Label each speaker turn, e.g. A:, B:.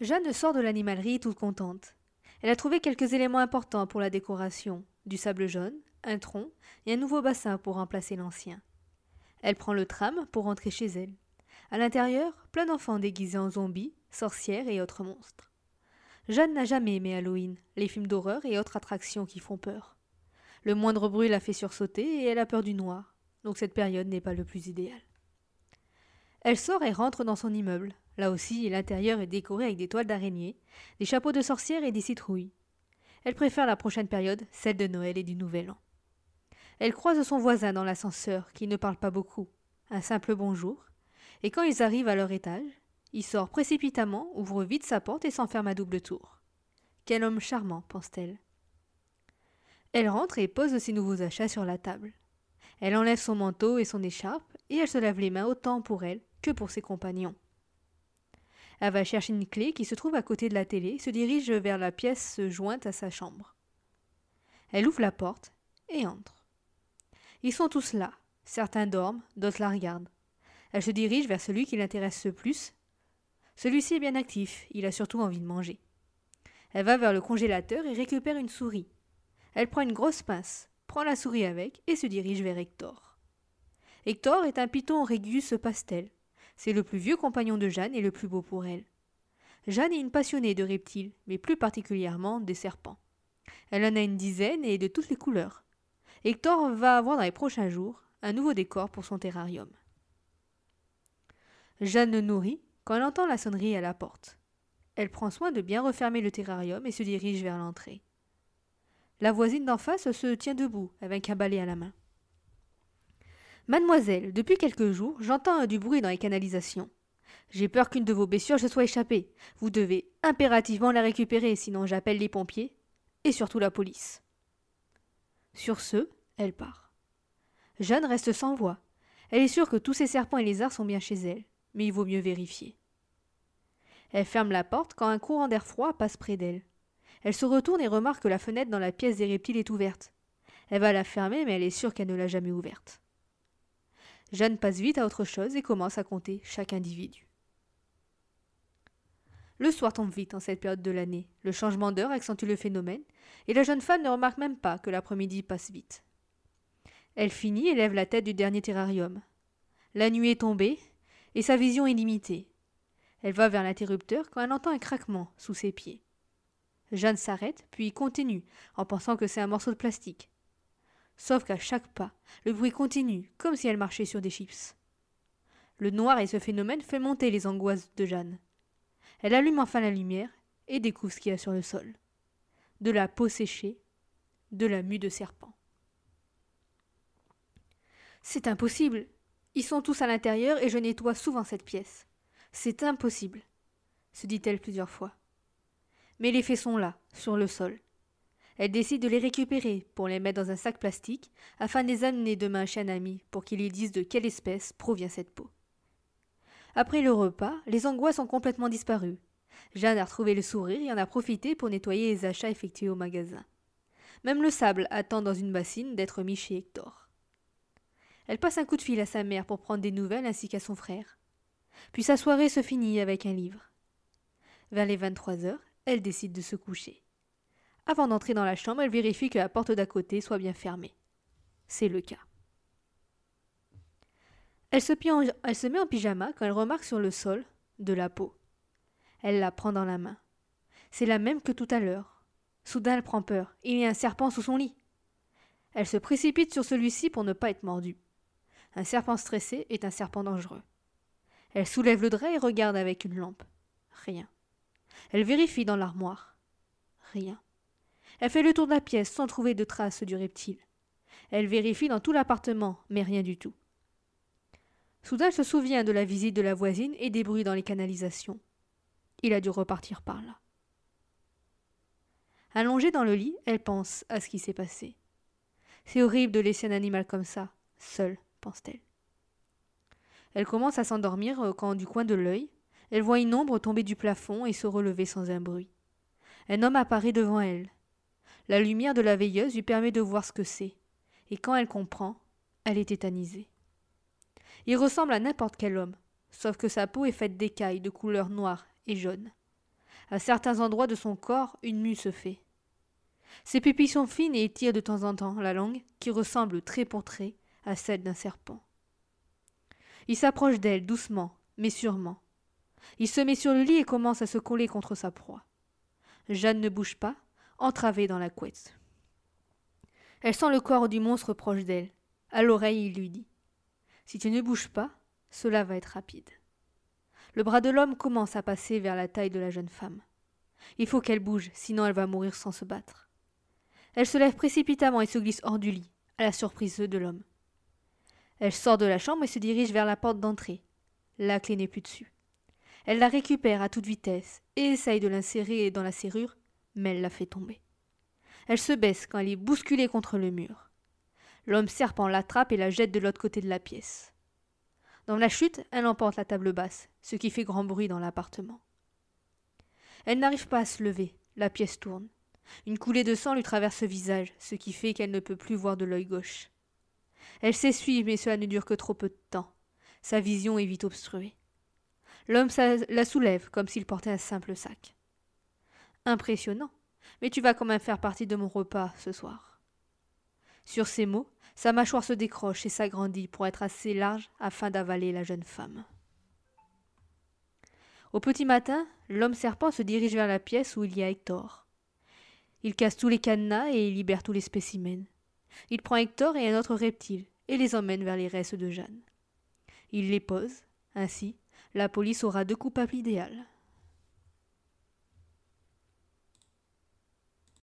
A: Jeanne sort de l'animalerie toute contente. Elle a trouvé quelques éléments importants pour la décoration du sable jaune, un tronc et un nouveau bassin pour remplacer l'ancien. Elle prend le tram pour rentrer chez elle. À l'intérieur, plein d'enfants déguisés en zombies, sorcières et autres monstres. Jeanne n'a jamais aimé Halloween, les films d'horreur et autres attractions qui font peur. Le moindre bruit la fait sursauter et elle a peur du noir, donc cette période n'est pas le plus idéal. Elle sort et rentre dans son immeuble. Là aussi, l'intérieur est décoré avec des toiles d'araignée, des chapeaux de sorcières et des citrouilles. Elle préfère la prochaine période, celle de Noël et du Nouvel An. Elle croise son voisin dans l'ascenseur, qui ne parle pas beaucoup. Un simple bonjour. Et quand ils arrivent à leur étage, il sort précipitamment, ouvre vite sa porte et s'enferme à double tour. Quel homme charmant, pense-t-elle. Elle rentre et pose ses nouveaux achats sur la table. Elle enlève son manteau et son écharpe, et elle se lave les mains autant pour elle que pour ses compagnons. Elle va chercher une clé qui se trouve à côté de la télé, se dirige vers la pièce jointe à sa chambre. Elle ouvre la porte et entre. Ils sont tous là. Certains dorment, d'autres la regardent. Elle se dirige vers celui qui l'intéresse le plus. Celui-ci est bien actif, il a surtout envie de manger. Elle va vers le congélateur et récupère une souris. Elle prend une grosse pince, prend la souris avec et se dirige vers Hector. Hector est un python régus pastel. C'est le plus vieux compagnon de Jeanne et le plus beau pour elle. Jeanne est une passionnée de reptiles, mais plus particulièrement des serpents. Elle en a une dizaine et de toutes les couleurs. Hector va avoir dans les prochains jours un nouveau décor pour son terrarium. Jeanne le nourrit quand elle entend la sonnerie à la porte. Elle prend soin de bien refermer le terrarium et se dirige vers l'entrée. La voisine d'en face se tient debout avec un balai à la main. Mademoiselle, depuis quelques jours, j'entends du bruit dans les canalisations. J'ai peur qu'une de vos blessures se soit échappée. Vous devez impérativement la récupérer, sinon j'appelle les pompiers et surtout la police. Sur ce, elle part. Jeanne reste sans voix. Elle est sûre que tous ces serpents et lézards sont bien chez elle, mais il vaut mieux vérifier. Elle ferme la porte quand un courant d'air froid passe près d'elle. Elle se retourne et remarque que la fenêtre dans la pièce des reptiles est ouverte. Elle va la fermer, mais elle est sûre qu'elle ne l'a jamais ouverte. Jeanne passe vite à autre chose et commence à compter chaque individu. Le soir tombe vite en cette période de l'année. Le changement d'heure accentue le phénomène, et la jeune femme ne remarque même pas que l'après-midi passe vite. Elle finit et lève la tête du dernier terrarium. La nuit est tombée, et sa vision est limitée. Elle va vers l'interrupteur quand elle entend un craquement sous ses pieds. Jeanne s'arrête, puis continue, en pensant que c'est un morceau de plastique. Sauf qu'à chaque pas, le bruit continue, comme si elle marchait sur des chips. Le noir et ce phénomène fait monter les angoisses de Jeanne. Elle allume enfin la lumière et découvre ce qu'il y a sur le sol. De la peau séchée, de la mue de serpent. C'est impossible. Ils sont tous à l'intérieur et je nettoie souvent cette pièce. C'est impossible, se dit-elle plusieurs fois. Mais les faits sont là, sur le sol. Elle décide de les récupérer pour les mettre dans un sac plastique afin de les amener demain chez un ami pour qu'il lui dise de quelle espèce provient cette peau. Après le repas, les angoisses ont complètement disparu. Jeanne a retrouvé le sourire et en a profité pour nettoyer les achats effectués au magasin. Même le sable attend dans une bassine d'être mis chez Hector. Elle passe un coup de fil à sa mère pour prendre des nouvelles ainsi qu'à son frère. Puis sa soirée se finit avec un livre. Vers les 23 heures, elle décide de se coucher. Avant d'entrer dans la chambre, elle vérifie que la porte d'à côté soit bien fermée. C'est le cas. Elle se, met en pyjama quand elle remarque sur le sol de la peau. Elle la prend dans la main. C'est la même que tout à l'heure. Soudain, elle prend peur. Il y a un serpent sous son lit. Elle se précipite sur celui-ci pour ne pas être mordue. Un serpent stressé est un serpent dangereux. Elle soulève le drap et regarde avec une lampe. Rien. Elle vérifie dans l'armoire. Rien. Elle fait le tour de la pièce sans trouver de traces du reptile. Elle vérifie dans tout l'appartement, mais rien du tout. Soudain, elle se souvient de la visite de la voisine et des bruits dans les canalisations. Il a dû repartir par là. Allongée dans le lit, elle pense à ce qui s'est passé. C'est horrible de laisser un animal comme ça, seul, pense-t-elle. Elle commence à s'endormir euh, quand, du coin de l'œil, elle voit une ombre tomber du plafond et se relever sans un bruit. Un homme apparaît devant elle. La lumière de la veilleuse lui permet de voir ce que c'est, et quand elle comprend, elle est tétanisée. Il ressemble à n'importe quel homme, sauf que sa peau est faite d'écailles de couleur noire et jaune. À certains endroits de son corps, une mue se fait. Ses pupilles sont fines et étirent de temps en temps la langue, qui ressemble trait pour trait à celle d'un serpent. Il s'approche d'elle doucement, mais sûrement. Il se met sur le lit et commence à se coller contre sa proie. Jeanne ne bouge pas, entravée dans la couette. Elle sent le corps du monstre proche d'elle. À l'oreille, il lui dit Si tu ne bouges pas, cela va être rapide. Le bras de l'homme commence à passer vers la taille de la jeune femme. Il faut qu'elle bouge, sinon elle va mourir sans se battre. Elle se lève précipitamment et se glisse hors du lit, à la surprise de l'homme. Elle sort de la chambre et se dirige vers la porte d'entrée. La clé n'est plus dessus. Elle la récupère à toute vitesse et essaye de l'insérer dans la serrure, mais elle la fait tomber. Elle se baisse quand elle est bousculée contre le mur. L'homme serpent l'attrape et la jette de l'autre côté de la pièce. Dans la chute, elle emporte la table basse, ce qui fait grand bruit dans l'appartement. Elle n'arrive pas à se lever, la pièce tourne. Une coulée de sang lui traverse le visage, ce qui fait qu'elle ne peut plus voir de l'œil gauche. Elle s'essuie, mais cela ne dure que trop peu de temps. Sa vision est vite obstruée. L'homme la soulève comme s'il portait un simple sac. Impressionnant, mais tu vas quand même faire partie de mon repas ce soir. Sur ces mots, sa mâchoire se décroche et s'agrandit pour être assez large afin d'avaler la jeune femme. Au petit matin, l'homme serpent se dirige vers la pièce où il y a Hector. Il casse tous les cadenas et libère tous les spécimens. Il prend Hector et un autre reptile et les emmène vers les restes de Jeanne. Il les pose. Ainsi, la police aura deux coupables idéales.